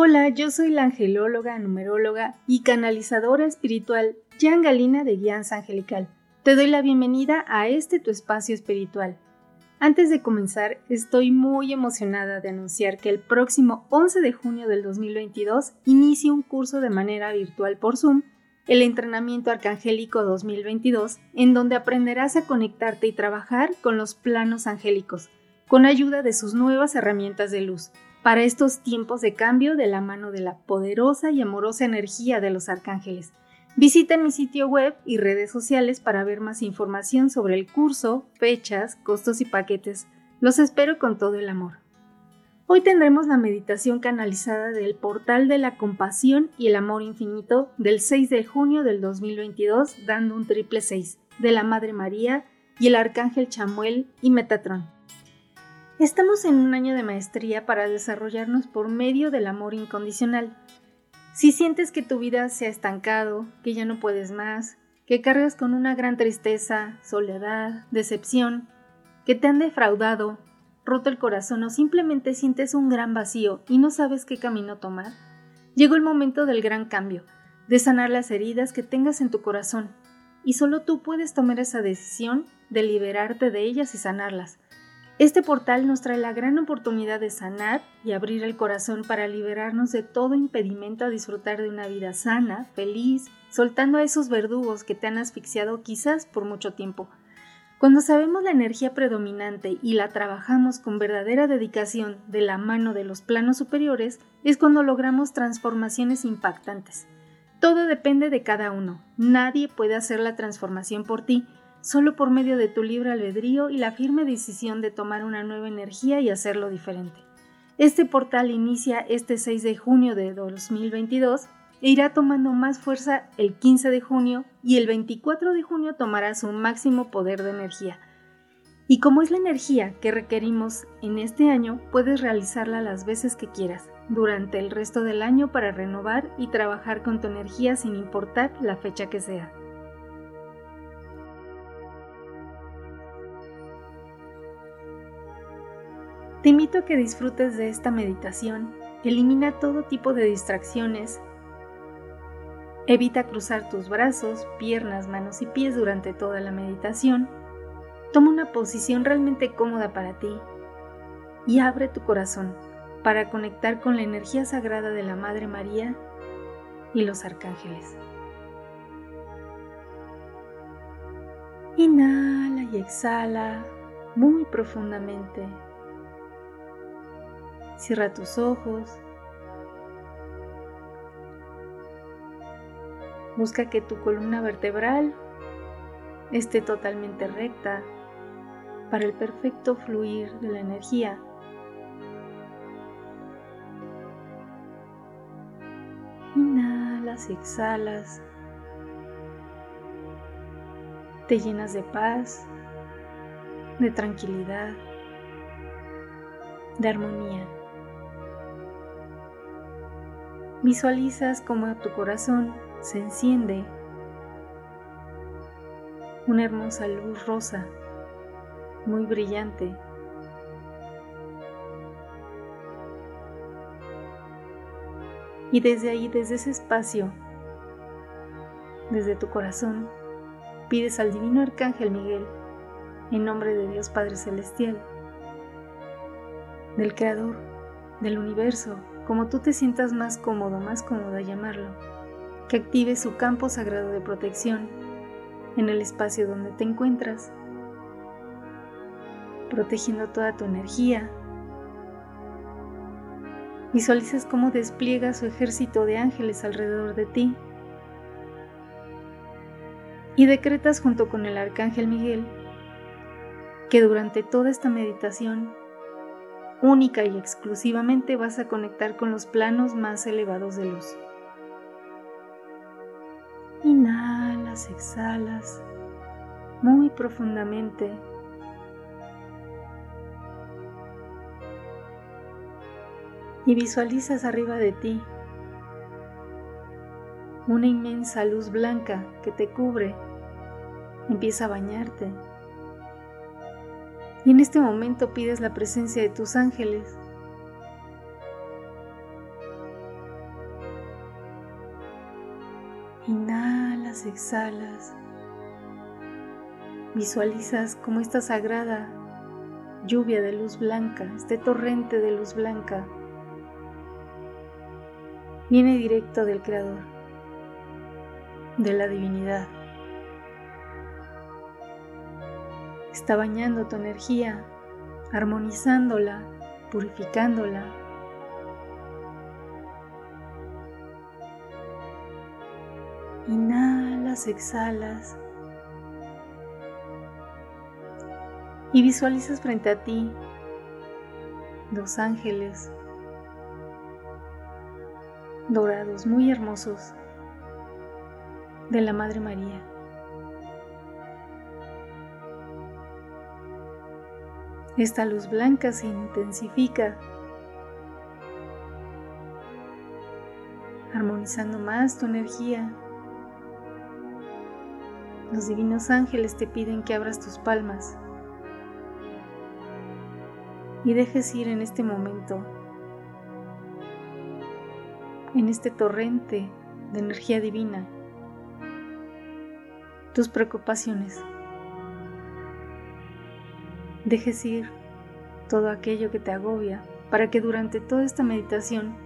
Hola, yo soy la angelóloga, numeróloga y canalizadora espiritual Jan Galina de Guianza Angelical. Te doy la bienvenida a este tu espacio espiritual. Antes de comenzar, estoy muy emocionada de anunciar que el próximo 11 de junio del 2022 inicie un curso de manera virtual por Zoom, el Entrenamiento Arcangélico 2022, en donde aprenderás a conectarte y trabajar con los planos angélicos, con ayuda de sus nuevas herramientas de luz, para estos tiempos de cambio de la mano de la poderosa y amorosa energía de los arcángeles. Visita mi sitio web y redes sociales para ver más información sobre el curso, fechas, costos y paquetes. Los espero con todo el amor. Hoy tendremos la meditación canalizada del portal de la compasión y el amor infinito del 6 de junio del 2022, dando un triple 6 de la Madre María y el Arcángel Chamuel y Metatrón. Estamos en un año de maestría para desarrollarnos por medio del amor incondicional si sientes que tu vida se ha estancado, que ya no puedes más, que cargas con una gran tristeza, soledad, decepción, que te han defraudado, roto el corazón o simplemente sientes un gran vacío y no sabes qué camino tomar, llegó el momento del gran cambio, de sanar las heridas que tengas en tu corazón, y solo tú puedes tomar esa decisión de liberarte de ellas y sanarlas. Este portal nos trae la gran oportunidad de sanar y abrir el corazón para liberarnos de todo impedimento a disfrutar de una vida sana, feliz, soltando a esos verdugos que te han asfixiado quizás por mucho tiempo. Cuando sabemos la energía predominante y la trabajamos con verdadera dedicación de la mano de los planos superiores, es cuando logramos transformaciones impactantes. Todo depende de cada uno. Nadie puede hacer la transformación por ti, solo por medio de tu libre albedrío y la firme decisión de tomar una nueva energía y hacerlo diferente. Este portal inicia este 6 de junio de 2022 e irá tomando más fuerza el 15 de junio y el 24 de junio tomará su máximo poder de energía. Y como es la energía que requerimos en este año, puedes realizarla las veces que quieras, durante el resto del año para renovar y trabajar con tu energía sin importar la fecha que sea. Te invito a que disfrutes de esta meditación. Elimina todo tipo de distracciones. Evita cruzar tus brazos, piernas, manos y pies durante toda la meditación. Toma una posición realmente cómoda para ti y abre tu corazón para conectar con la energía sagrada de la Madre María y los arcángeles. Inhala y exhala muy profundamente. Cierra tus ojos. Busca que tu columna vertebral esté totalmente recta para el perfecto fluir de la energía. Inhalas y exhalas. Te llenas de paz, de tranquilidad, de armonía. Visualizas cómo tu corazón se enciende una hermosa luz rosa, muy brillante. Y desde ahí, desde ese espacio, desde tu corazón, pides al Divino Arcángel Miguel, en nombre de Dios Padre Celestial, del Creador, del universo, como tú te sientas más cómodo, más cómoda llamarlo, que active su campo sagrado de protección en el espacio donde te encuentras, protegiendo toda tu energía. Visualizas cómo despliega su ejército de ángeles alrededor de ti y decretas junto con el arcángel Miguel que durante toda esta meditación única y exclusivamente vas a conectar con los planos más elevados de luz. Inhalas, exhalas muy profundamente. Y visualizas arriba de ti una inmensa luz blanca que te cubre, empieza a bañarte. Y en este momento pides la presencia de tus ángeles. Inhalas, exhalas. Visualizas como esta sagrada lluvia de luz blanca, este torrente de luz blanca, viene directo del Creador de la divinidad. Está bañando tu energía, armonizándola, purificándola. Inhalas, exhalas. Y visualizas frente a ti dos ángeles dorados muy hermosos de la Madre María. Esta luz blanca se intensifica, armonizando más tu energía. Los divinos ángeles te piden que abras tus palmas y dejes ir en este momento, en este torrente de energía divina tus preocupaciones. Dejes ir todo aquello que te agobia para que durante toda esta meditación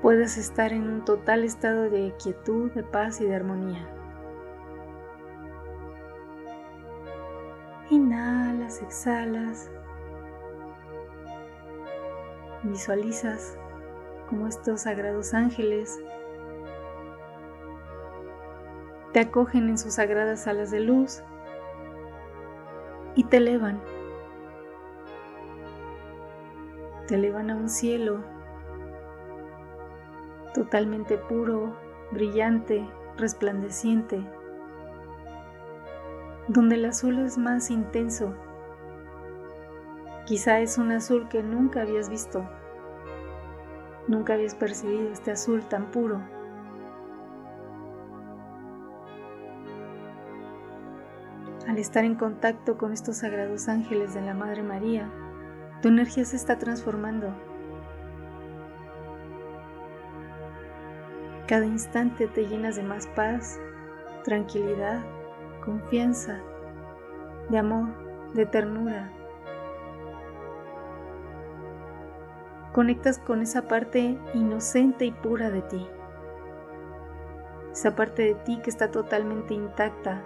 puedas estar en un total estado de quietud, de paz y de armonía. Inhalas, exhalas. Visualizas como estos sagrados ángeles te acogen en sus sagradas alas de luz y te elevan. Te elevan a un cielo totalmente puro, brillante, resplandeciente, donde el azul es más intenso. Quizá es un azul que nunca habías visto, nunca habías percibido este azul tan puro. Al estar en contacto con estos sagrados ángeles de la Madre María, tu energía se está transformando. Cada instante te llenas de más paz, tranquilidad, confianza, de amor, de ternura. Conectas con esa parte inocente y pura de ti. Esa parte de ti que está totalmente intacta,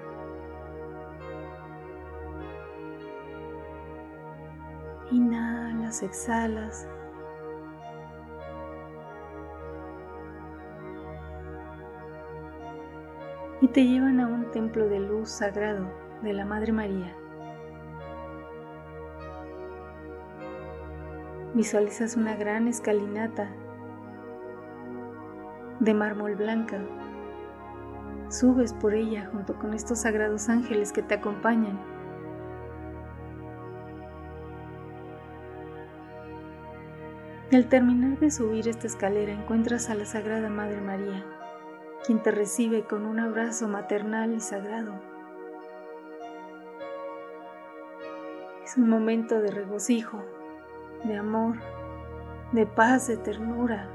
Exhalas. Y te llevan a un templo de luz sagrado de la Madre María. Visualizas una gran escalinata de mármol blanca. Subes por ella junto con estos sagrados ángeles que te acompañan. Al terminar de subir esta escalera encuentras a la Sagrada Madre María, quien te recibe con un abrazo maternal y sagrado. Es un momento de regocijo, de amor, de paz, de ternura,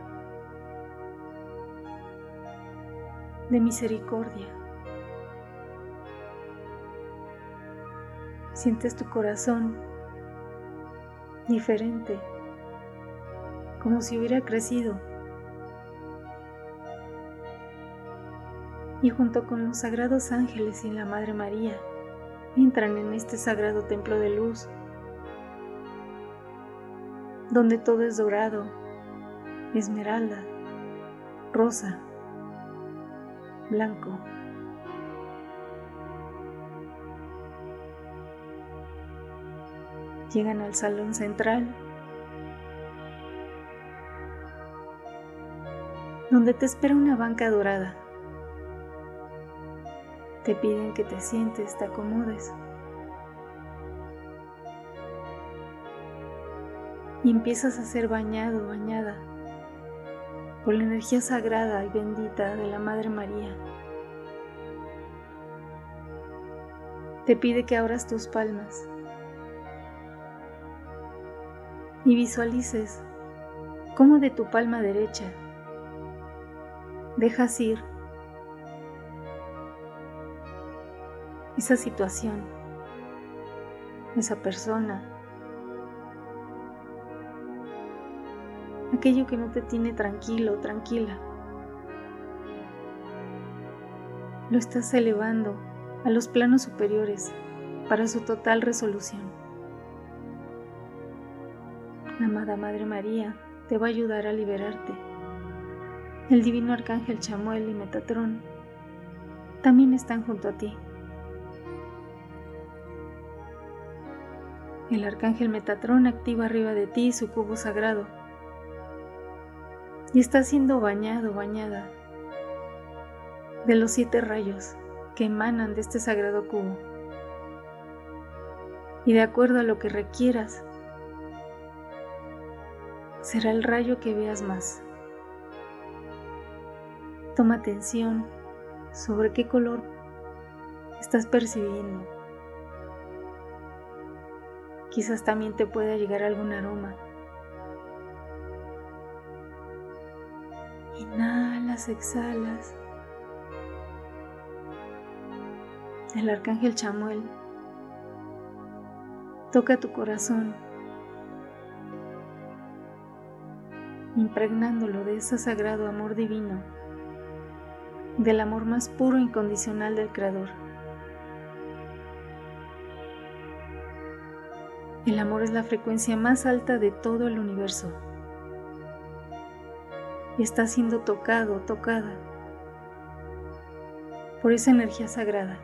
de misericordia. Sientes tu corazón diferente como si hubiera crecido. Y junto con los sagrados ángeles y la Madre María, entran en este sagrado templo de luz, donde todo es dorado, esmeralda, rosa, blanco. Llegan al salón central donde te espera una banca dorada, te piden que te sientes, te acomodes. Y empiezas a ser bañado, bañada por la energía sagrada y bendita de la Madre María. Te pide que abras tus palmas y visualices cómo de tu palma derecha dejas ir esa situación, esa persona, aquello que no te tiene tranquilo, tranquila. Lo estás elevando a los planos superiores para su total resolución. La amada Madre María te va a ayudar a liberarte. El divino arcángel Chamuel y Metatrón también están junto a ti. El arcángel Metatrón activa arriba de ti su cubo sagrado y está siendo bañado, bañada de los siete rayos que emanan de este sagrado cubo. Y de acuerdo a lo que requieras, será el rayo que veas más. Toma atención sobre qué color estás percibiendo. Quizás también te pueda llegar algún aroma. Inhalas, exhalas. El arcángel Chamuel toca tu corazón, impregnándolo de ese sagrado amor divino, del amor más puro e incondicional del Creador. El amor es la frecuencia más alta de todo el universo. Y está siendo tocado, tocada por esa energía sagrada.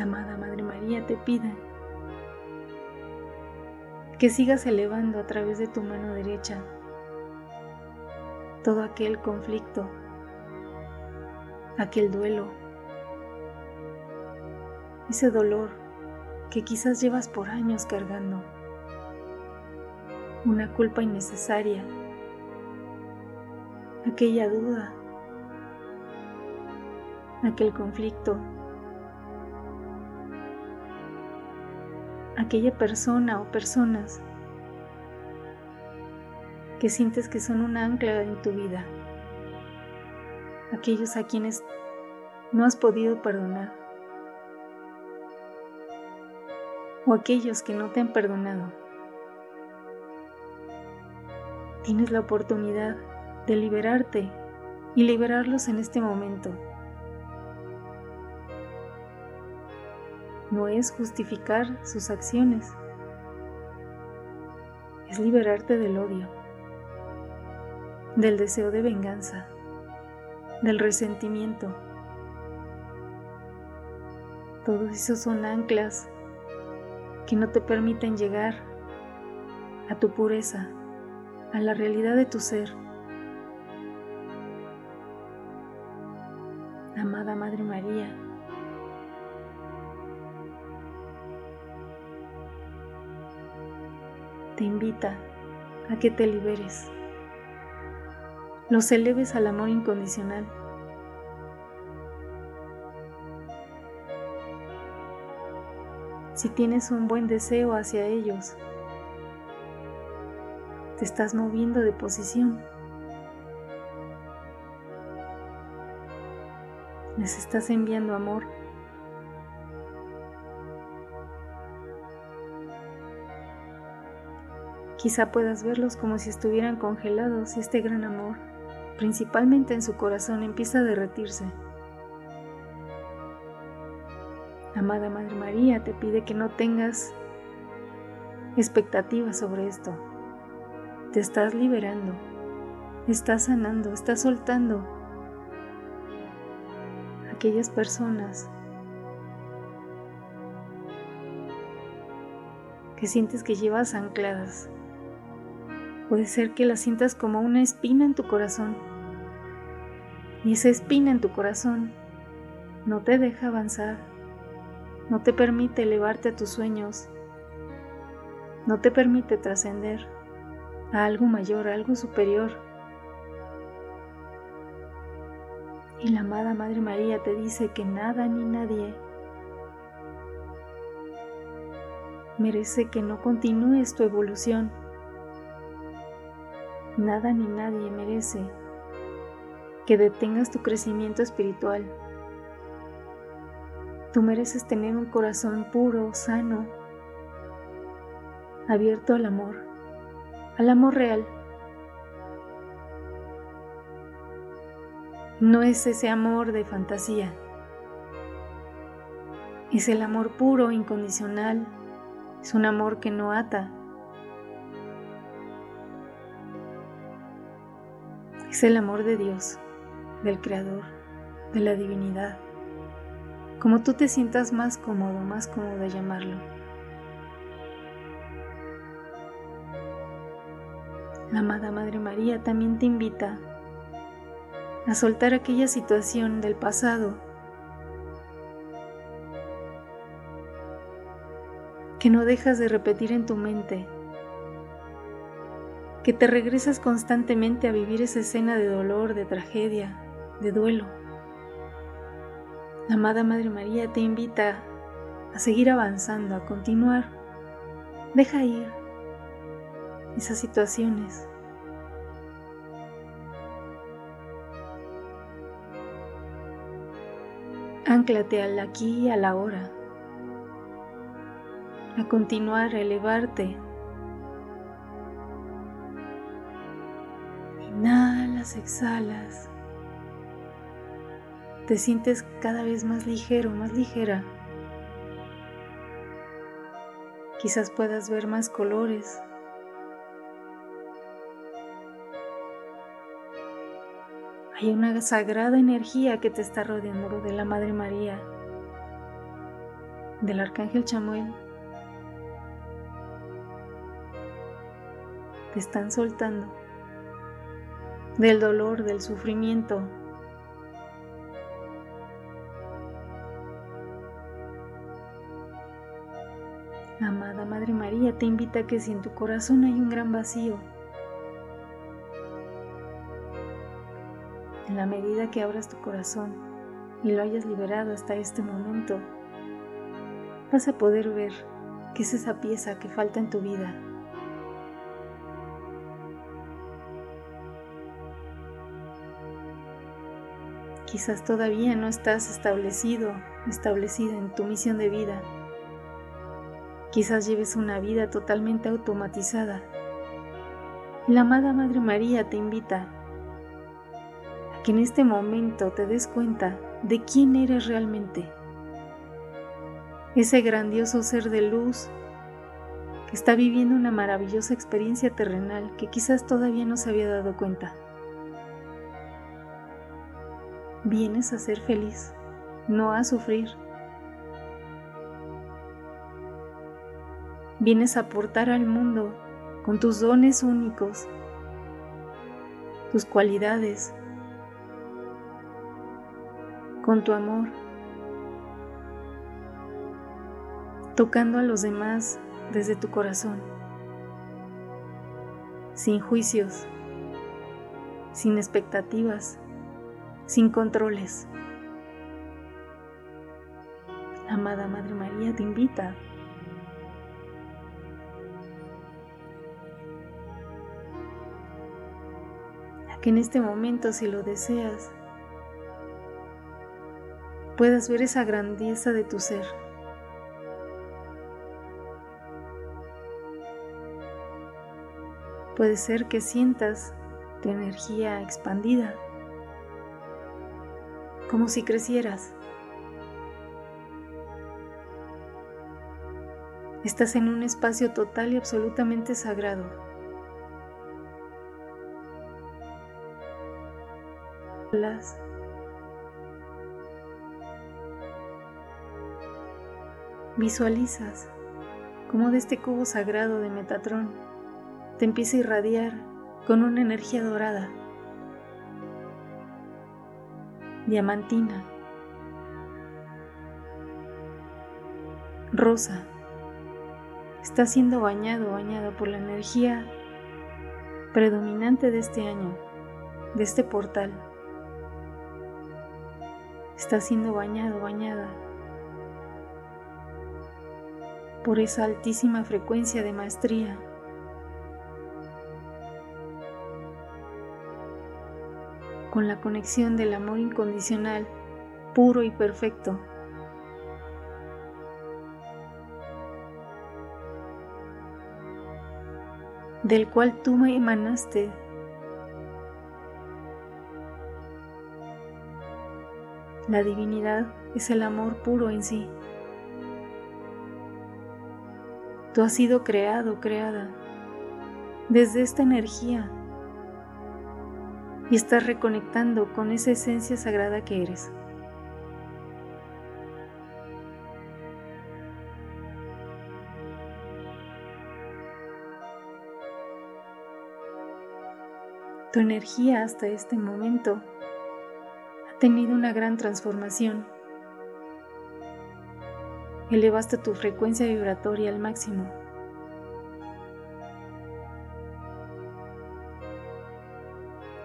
Amada Madre María te pida que sigas elevando a través de tu mano derecha todo aquel conflicto, aquel duelo, ese dolor que quizás llevas por años cargando, una culpa innecesaria, aquella duda, aquel conflicto, aquella persona o personas que sientes que son un ancla en tu vida, aquellos a quienes no has podido perdonar. o aquellos que no te han perdonado. Tienes la oportunidad de liberarte y liberarlos en este momento. No es justificar sus acciones, es liberarte del odio, del deseo de venganza, del resentimiento. Todos esos son anclas que no te permiten llegar a tu pureza, a la realidad de tu ser. Amada Madre María, te invita a que te liberes, los eleves al amor incondicional si tienes un buen deseo hacia ellos. Te estás moviendo de posición. Les estás enviando amor. Quizá puedas verlos como si estuvieran congelados este gran amor, principalmente en su corazón, empieza a derretirse. amada Madre María te pide que no tengas expectativas sobre esto. Te estás liberando, estás sanando, estás soltando aquellas personas que sientes que llevas ancladas. Puede ser que las sientas como una espina en tu corazón Y esa espina en tu corazón no te deja avanzar, no te permite elevarte a tus sueños, no te permite trascender a algo mayor, a algo superior. Y la amada Madre María te dice que nada ni nadie merece que no continúes tu evolución. Nada ni nadie merece que detengas tu crecimiento espiritual. Tú mereces tener un corazón puro, sano, abierto al amor, al amor real. No es ese amor de fantasía, es el amor puro, incondicional, es un amor que no ata. Es el amor de Dios, del Creador, de la divinidad. Como tú te sientas más cómodo, más cómodo de llamarlo. La amada Madre María también te invita a soltar aquella situación del pasado que no dejas de repetir en tu mente, que te regresas constantemente a vivir esa escena de dolor, de tragedia, de duelo. La amada Madre María te invita a seguir avanzando, a continuar. Deja ir esas situaciones. Anclate al aquí y a la hora a continuar a elevarte. Inhalas, exhalas. Te sientes cada vez más ligero, más ligera. Quizás puedas ver más colores. Hay una sagrada energía que te está rodeando de la Madre María, del Arcángel Chamuel te están soltando del dolor, del sufrimiento. María te invita a que si en tu corazón hay un gran vacío, en la medida que abras tu corazón y lo hayas liberado hasta este momento, vas a poder ver que es esa pieza que falta en tu vida Quizás todavía no estás establecido, establecida en tu misión de vida. Quizás lleves una vida totalmente automatizada. La amada Madre María te invita a que en este momento te des cuenta de quién eres realmente. Ese grandioso ser de luz que está viviendo una maravillosa experiencia terrenal que quizás todavía no se había dado cuenta. Vienes a ser feliz, no a sufrir. Vienes a aportar al mundo con tus dones únicos, tus cualidades, con tu amor, tocando a los demás desde tu corazón, sin juicios, sin expectativas sin controles. amada Madre María te invita en este momento, si lo deseas, puedas ver esa grandeza de tu ser. Puede ser que sientas tu energía expandida como si crecieras. Estás en un espacio total y absolutamente sagrado. Visualizas cómo de este cubo sagrado de Metatrón te empieza a irradiar con una energía dorada diamantina, rosa. Está siendo bañado o bañada por la energía predominante de este año, de este portal. Está siendo bañado bañada por esa altísima frecuencia de maestría. con la conexión del amor incondicional, puro y perfecto. del cual tú me emanaste. La divinidad es el amor puro en sí. Tú has sido creado, creada, desde esta energía y estás reconectando con esa esencia sagrada que eres. Tu energía hasta este momento tenido una gran transformación. Elevaste tu frecuencia vibratoria al máximo.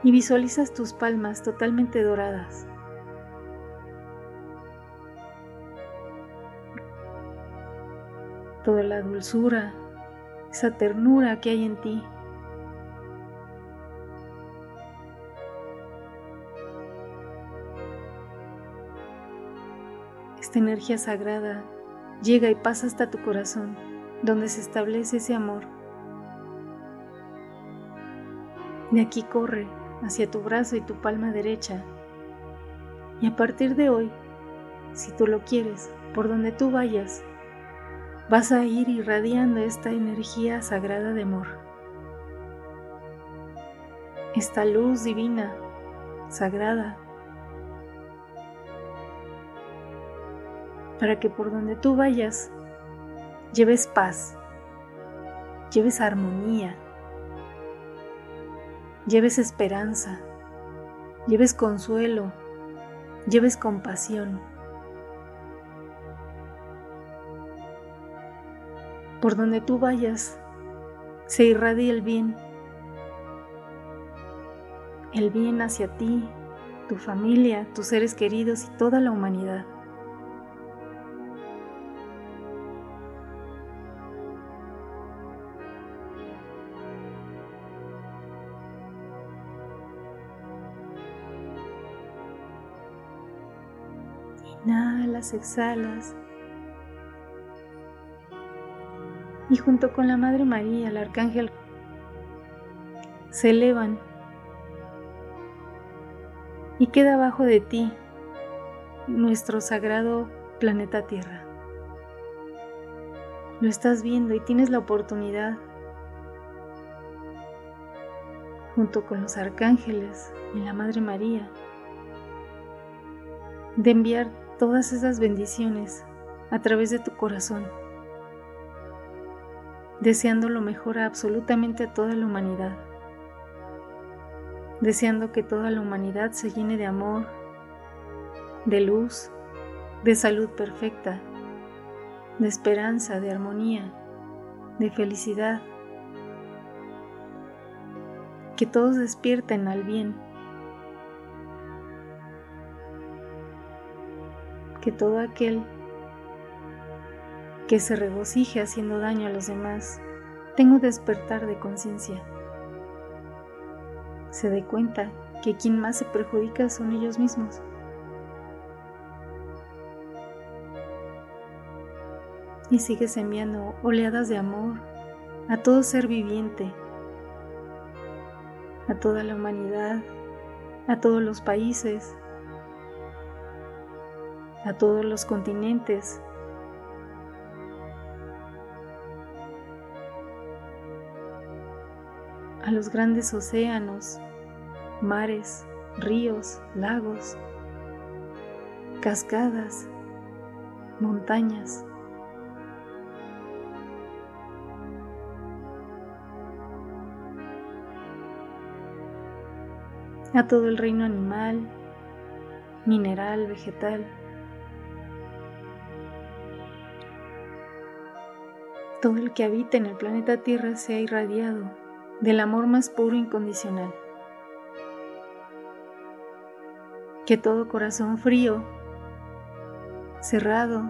Y visualizas tus palmas totalmente doradas. Toda la dulzura, esa ternura que hay en ti Esta energía sagrada llega y pasa hasta tu corazón, donde se establece ese amor. De aquí corre hacia tu brazo y tu palma derecha. Y a partir de hoy, si tú lo quieres, por donde tú vayas, vas a ir irradiando esta energía sagrada de amor. Esta luz divina, sagrada, para que por donde tú vayas lleves paz, lleves armonía, lleves esperanza, lleves consuelo, lleves compasión. Por donde tú vayas, se irradie el bien, el bien hacia ti, tu familia, tus seres queridos y toda la humanidad. Exhalas. Y junto con la Madre María, el Arcángel, se elevan y queda abajo de ti nuestro sagrado planeta Tierra. Lo estás viendo y tienes la oportunidad, junto con los arcángeles y la Madre María, de enviar todas esas bendiciones a través de tu corazón, deseando lo mejor a absolutamente a toda la humanidad, deseando que toda la humanidad se llene de amor, de luz, de salud perfecta, de esperanza, de armonía, de felicidad, que todos despierten al bien que todo aquel que se regocije haciendo daño a los demás tenga un despertar de conciencia. Se dé cuenta que quien más se perjudica son ellos mismos. Y sigues enviando oleadas de amor a todo ser viviente, a toda la humanidad, a todos los países, a todos los continentes. a los grandes océanos, mares, ríos, lagos, cascadas, montañas. a todo el reino animal, mineral, vegetal. Todo el que habita en el planeta Tierra se ha irradiado del amor más puro e incondicional. Que todo corazón frío, cerrado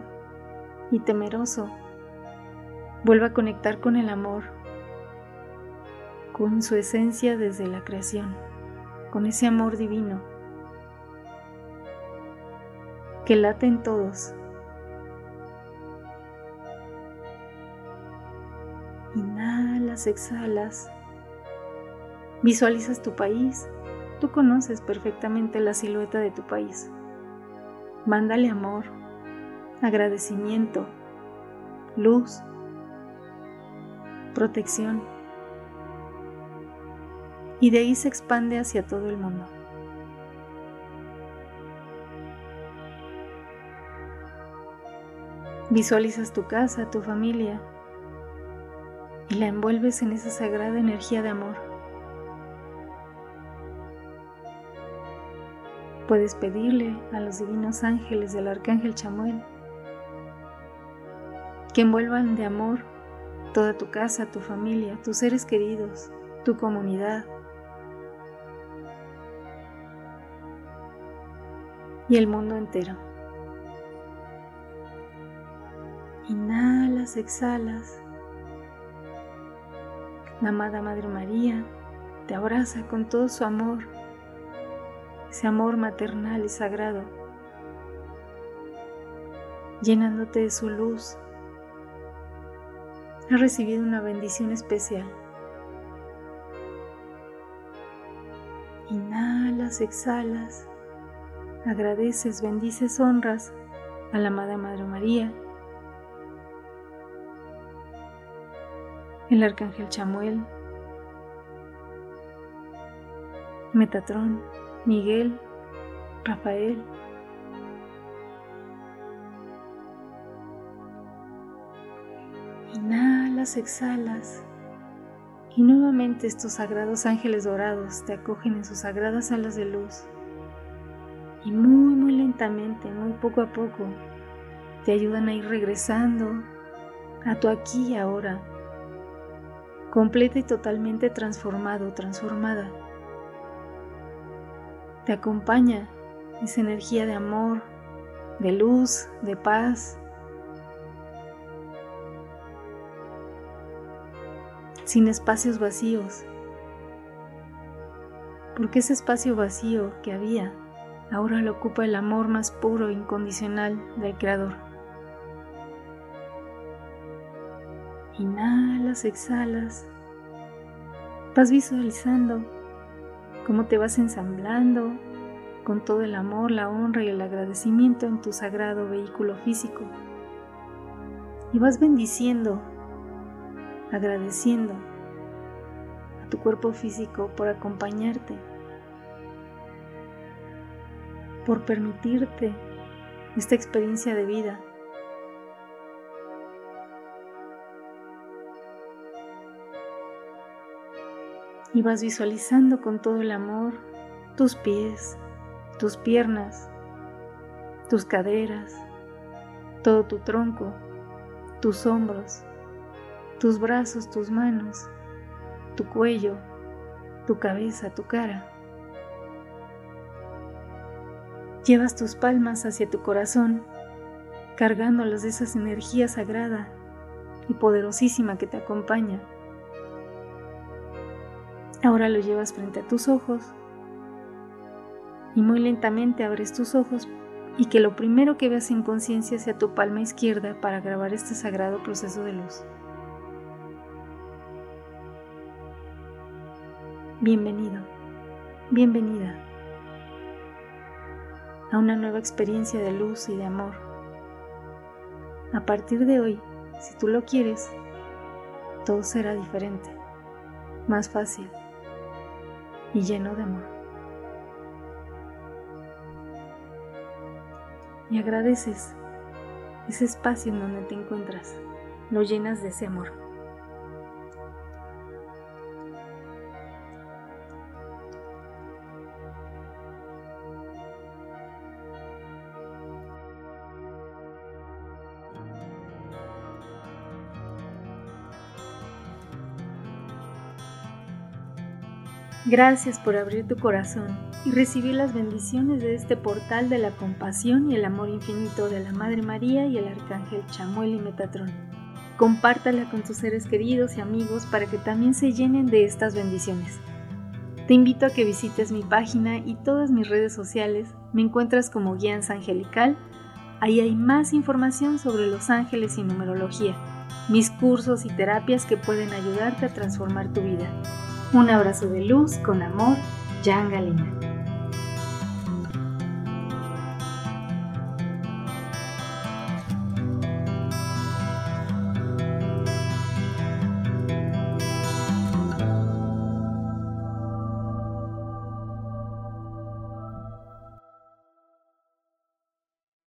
y temeroso vuelva a conectar con el amor, con su esencia desde la creación, con ese amor divino que late en todos. Exhalas, visualizas tu país, tú conoces perfectamente la silueta de tu país. Mándale amor, agradecimiento, luz, protección. Y de ahí se expande hacia todo el mundo. Visualizas tu casa, tu familia y la envuelves en esa sagrada energía de amor. Puedes pedirle a los divinos ángeles del arcángel Chamuel que envuelvan de amor toda tu casa, tu familia, tus seres queridos, tu comunidad. Y el mundo entero. Inhalas, exhalas. La amada Madre María te abraza con todo su amor, ese amor maternal y sagrado, llenándote de su luz has recibido una bendición especial. Inhalas, exhalas, agradeces, bendices, honras a la amada Madre María, el Arcángel Chamuel, Metatrón, Miguel, Rafael, Inhalas, exhalas y nuevamente estos sagrados ángeles dorados te acogen en sus sagradas alas de luz y muy muy lentamente, muy poco a poco, te ayudan a ir regresando a tu aquí y ahora, completa y totalmente transformado, transformada. Te acompaña esa energía de amor, de luz, de paz, sin espacios vacíos. Porque ese espacio vacío que había ahora lo ocupa el amor más puro e incondicional del Creador. Inhalas, exhalas, vas visualizando cómo te vas ensamblando con todo el amor, la honra y el agradecimiento en tu sagrado vehículo físico. Y vas bendiciendo agradeciendo a tu cuerpo físico por acompañarte, por permitirte esta experiencia de vida. Y vas visualizando con todo el amor tus pies, tus piernas, tus caderas, todo tu tronco, tus hombros, tus brazos, tus manos, tu cuello, tu cabeza, tu cara. Llevas tus palmas hacia tu corazón, cargándolas de esa energía sagrada y poderosísima que te acompaña. Ahora lo llevas frente a tus ojos y muy lentamente abres tus ojos y que lo primero que veas en conciencia sea tu palma izquierda para grabar este sagrado proceso de luz. Bienvenido, bienvenida a una nueva experiencia de luz y de amor. A partir de hoy, si tú lo quieres, todo será diferente, más fácil y lleno de amor. Y agradeces ese espacio en donde te encuentras, lo llenas de ese amor. Gracias por abrir tu corazón y recibir las bendiciones de este portal de la compasión y el amor infinito de la Madre María y el Arcángel Chamuel y Metatrón. Compártala con tus seres queridos y amigos para que también se llenen de estas bendiciones. Te invito a que visites mi página y todas mis redes sociales. Me encuentras como Guianza Angelical. Ahí hay más información sobre los ángeles y numerología, mis cursos y terapias que pueden ayudarte a transformar tu vida. Un abrazo de luz con amor, Jan Galina.